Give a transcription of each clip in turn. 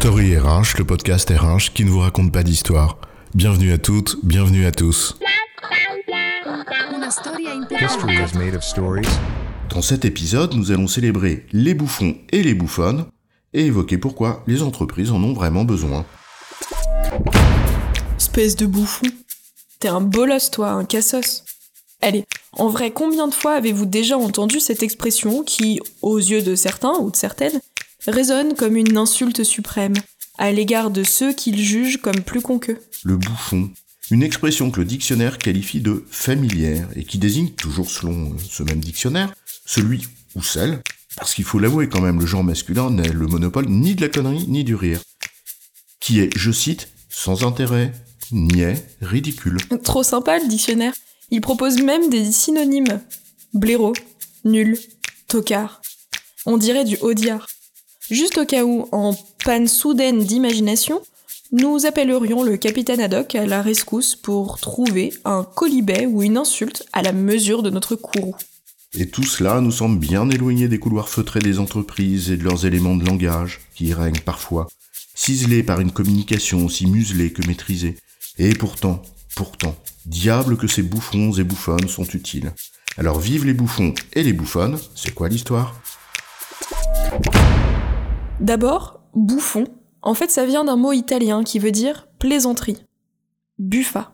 Story RH, le podcast RH qui ne vous raconte pas d'histoire. Bienvenue à toutes, bienvenue à tous. Dans cet épisode, nous allons célébrer les bouffons et les bouffonnes et évoquer pourquoi les entreprises en ont vraiment besoin. Espèce de bouffon. T'es un bolos, toi, un cassos. Allez, en vrai, combien de fois avez-vous déjà entendu cette expression qui, aux yeux de certains ou de certaines, résonne comme une insulte suprême à l'égard de ceux qu'ils jugent comme plus cons qu'eux Le bouffon, une expression que le dictionnaire qualifie de familière et qui désigne, toujours selon euh, ce même dictionnaire, celui ou celle, parce qu'il faut l'avouer quand même, le genre masculin n'est le monopole ni de la connerie ni du rire, qui est, je cite, sans intérêt, niais, ridicule. Trop sympa le dictionnaire. Il propose même des synonymes. Blaireau, nul, tocard. On dirait du audiard. Juste au cas où, en panne soudaine d'imagination, nous appellerions le capitaine Haddock à la rescousse pour trouver un colibet ou une insulte à la mesure de notre courroux. Et tout cela nous semble bien éloigné des couloirs feutrés des entreprises et de leurs éléments de langage, qui y règnent parfois, ciselés par une communication aussi muselée que maîtrisée. Et pourtant, pourtant, diable que ces bouffons et bouffonnes sont utiles. Alors vive les bouffons et les bouffonnes, c'est quoi l'histoire? D'abord, bouffon. En fait, ça vient d'un mot italien qui veut dire plaisanterie. Buffa.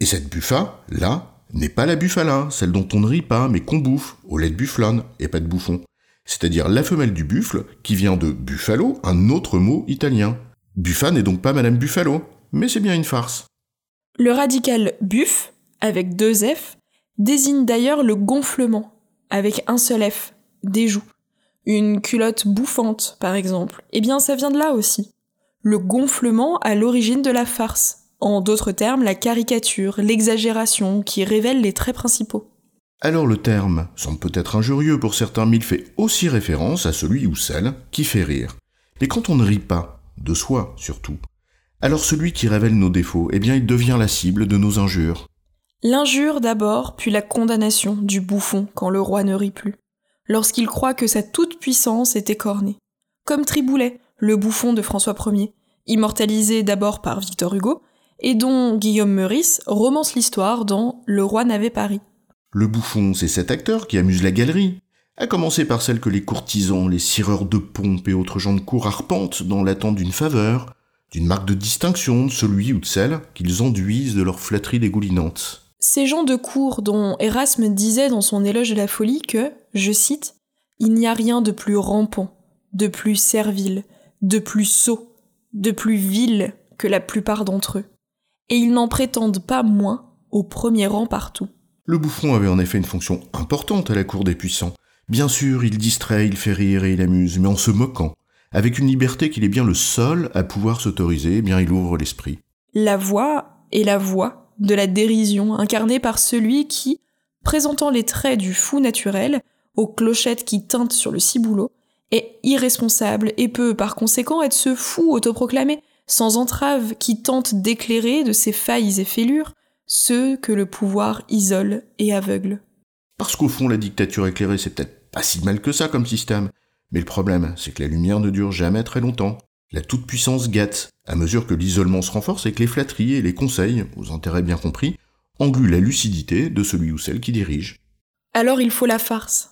Et cette buffa, là, n'est pas la bufala, celle dont on ne rit pas, mais qu'on bouffe, au lait de bufflane, et pas de bouffon. C'est-à-dire la femelle du buffle, qui vient de buffalo, un autre mot italien. Buffa n'est donc pas Madame Buffalo, mais c'est bien une farce. Le radical buff, avec deux F, désigne d'ailleurs le gonflement, avec un seul F, des joues. Une culotte bouffante, par exemple. Eh bien, ça vient de là aussi. Le gonflement à l'origine de la farce. En d'autres termes, la caricature, l'exagération qui révèle les traits principaux. Alors le terme semble peut-être injurieux pour certains, mais il fait aussi référence à celui ou celle qui fait rire. Mais quand on ne rit pas, de soi surtout, alors celui qui révèle nos défauts, eh bien il devient la cible de nos injures. L'injure d'abord, puis la condamnation du bouffon quand le roi ne rit plus, lorsqu'il croit que sa toute-puissance est écornée. Comme Triboulet, le bouffon de François Ier, immortalisé d'abord par Victor Hugo, et dont Guillaume Meurice romance l'histoire dans Le roi n'avait pas ri. Le bouffon, c'est cet acteur qui amuse la galerie, à commencer par celle que les courtisans, les cireurs de pompe et autres gens de cour arpentent dans l'attente d'une faveur, d'une marque de distinction de celui ou de celle qu'ils enduisent de leur flatterie dégoulinante. Ces gens de cour dont Erasme disait dans son éloge de la folie que, je cite, Il n'y a rien de plus rampant, de plus servile, de plus sot, de plus vil que la plupart d'entre eux. Et ils n'en prétendent pas moins au premier rang partout. Le bouffon avait en effet une fonction importante à la cour des puissants. Bien sûr, il distrait, il fait rire et il amuse, mais en se moquant, avec une liberté qu'il est bien le seul à pouvoir s'autoriser, eh bien il ouvre l'esprit. La voix est la voix de la dérision incarnée par celui qui, présentant les traits du fou naturel, aux clochettes qui tintent sur le ciboulot, est irresponsable et peut par conséquent être ce fou autoproclamé, sans entrave, qui tente d'éclairer de ses failles et fêlures ceux que le pouvoir isole et aveugle. Parce qu'au fond, la dictature éclairée, c'est peut-être pas si mal que ça comme système. Mais le problème, c'est que la lumière ne dure jamais très longtemps. La toute-puissance gâte, à mesure que l'isolement se renforce et que les flatteries et les conseils, aux intérêts bien compris, engluent la lucidité de celui ou celle qui dirige. Alors il faut la farce.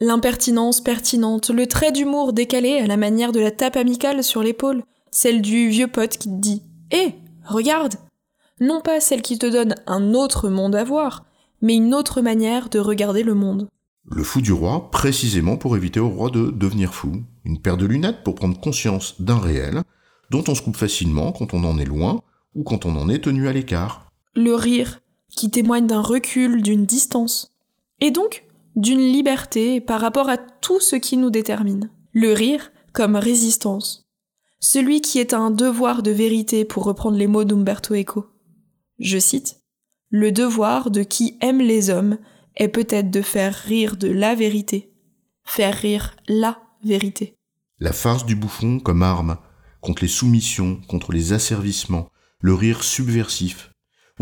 L'impertinence pertinente, le trait d'humour décalé à la manière de la tape amicale sur l'épaule, celle du vieux pote qui te dit Hé, regarde Non pas celle qui te donne un autre monde à voir, mais une autre manière de regarder le monde. Le fou du roi, précisément pour éviter au roi de devenir fou. Une paire de lunettes pour prendre conscience d'un réel, dont on se coupe facilement quand on en est loin ou quand on en est tenu à l'écart. Le rire, qui témoigne d'un recul, d'une distance. Et donc, d'une liberté par rapport à tout ce qui nous détermine. Le rire comme résistance. Celui qui est un devoir de vérité pour reprendre les mots d'Umberto Eco. Je cite Le devoir de qui aime les hommes est peut-être de faire rire de la vérité. Faire rire la vérité. La farce du bouffon comme arme, contre les soumissions, contre les asservissements, le rire subversif,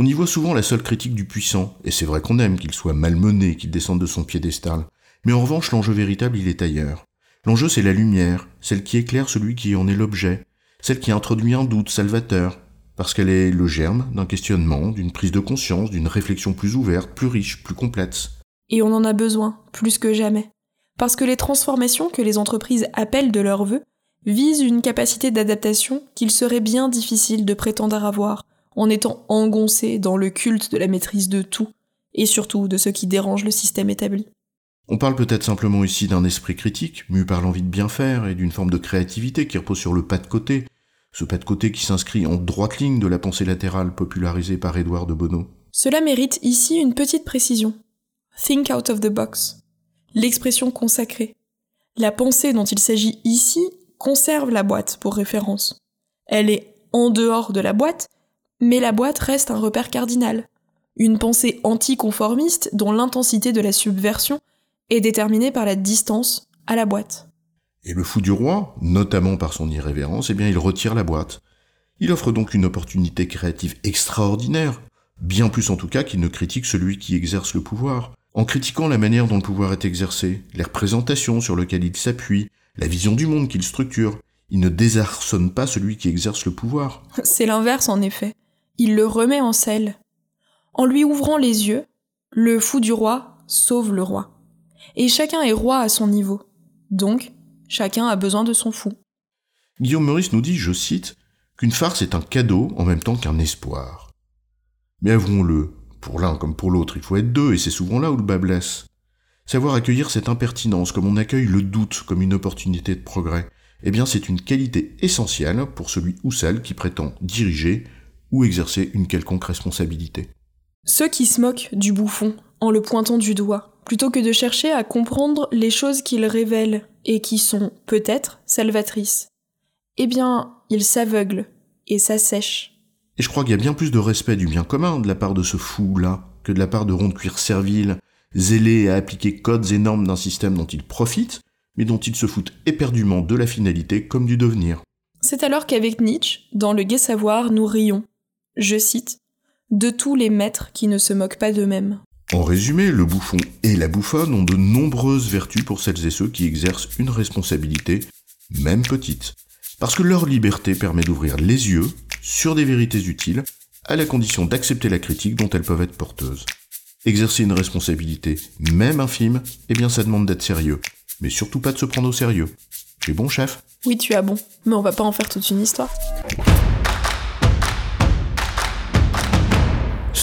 on y voit souvent la seule critique du puissant, et c'est vrai qu'on aime qu'il soit malmené, qu'il descende de son piédestal. Mais en revanche, l'enjeu véritable, il est ailleurs. L'enjeu, c'est la lumière, celle qui éclaire celui qui en est l'objet, celle qui introduit un doute salvateur, parce qu'elle est le germe d'un questionnement, d'une prise de conscience, d'une réflexion plus ouverte, plus riche, plus complète. Et on en a besoin, plus que jamais. Parce que les transformations que les entreprises appellent de leur vœu visent une capacité d'adaptation qu'il serait bien difficile de prétendre avoir en étant engoncé dans le culte de la maîtrise de tout, et surtout de ce qui dérange le système établi. On parle peut-être simplement ici d'un esprit critique, mu par l'envie de bien faire, et d'une forme de créativité qui repose sur le pas de côté, ce pas de côté qui s'inscrit en droite ligne de la pensée latérale popularisée par Édouard de Bonneau. Cela mérite ici une petite précision. Think out of the box. L'expression consacrée. La pensée dont il s'agit ici conserve la boîte pour référence. Elle est en dehors de la boîte, mais la boîte reste un repère cardinal. Une pensée anticonformiste dont l'intensité de la subversion est déterminée par la distance à la boîte. Et le fou du roi, notamment par son irrévérence, eh bien il retire la boîte. Il offre donc une opportunité créative extraordinaire, bien plus en tout cas qu'il ne critique celui qui exerce le pouvoir. En critiquant la manière dont le pouvoir est exercé, les représentations sur lesquelles il s'appuie, la vision du monde qu'il structure, il ne désarçonne pas celui qui exerce le pouvoir. C'est l'inverse en effet. Il le remet en selle. En lui ouvrant les yeux, le fou du roi sauve le roi. Et chacun est roi à son niveau. Donc, chacun a besoin de son fou. Guillaume Meurice nous dit, je cite, qu'une farce est un cadeau en même temps qu'un espoir. Mais avouons-le, pour l'un comme pour l'autre, il faut être deux, et c'est souvent là où le bas blesse. Savoir accueillir cette impertinence comme on accueille le doute comme une opportunité de progrès, eh bien c'est une qualité essentielle pour celui ou celle qui prétend diriger ou exercer une quelconque responsabilité. Ceux qui se moquent du bouffon en le pointant du doigt, plutôt que de chercher à comprendre les choses qu'il révèle et qui sont peut-être salvatrices, eh bien, ils s'aveuglent et s'assèchent. Et je crois qu'il y a bien plus de respect du bien commun de la part de ce fou-là que de la part de ronds de cuir servile, zélés à appliquer codes et normes d'un système dont ils profitent, mais dont ils se foutent éperdument de la finalité comme du devenir. C'est alors qu'avec Nietzsche, dans le Gai Savoir, nous rions, je cite, de tous les maîtres qui ne se moquent pas d'eux-mêmes. En résumé, le bouffon et la bouffonne ont de nombreuses vertus pour celles et ceux qui exercent une responsabilité, même petite, parce que leur liberté permet d'ouvrir les yeux sur des vérités utiles, à la condition d'accepter la critique dont elles peuvent être porteuses. Exercer une responsabilité, même infime, eh bien ça demande d'être sérieux, mais surtout pas de se prendre au sérieux. J'ai bon, chef? Oui, tu as bon, mais on va pas en faire toute une histoire.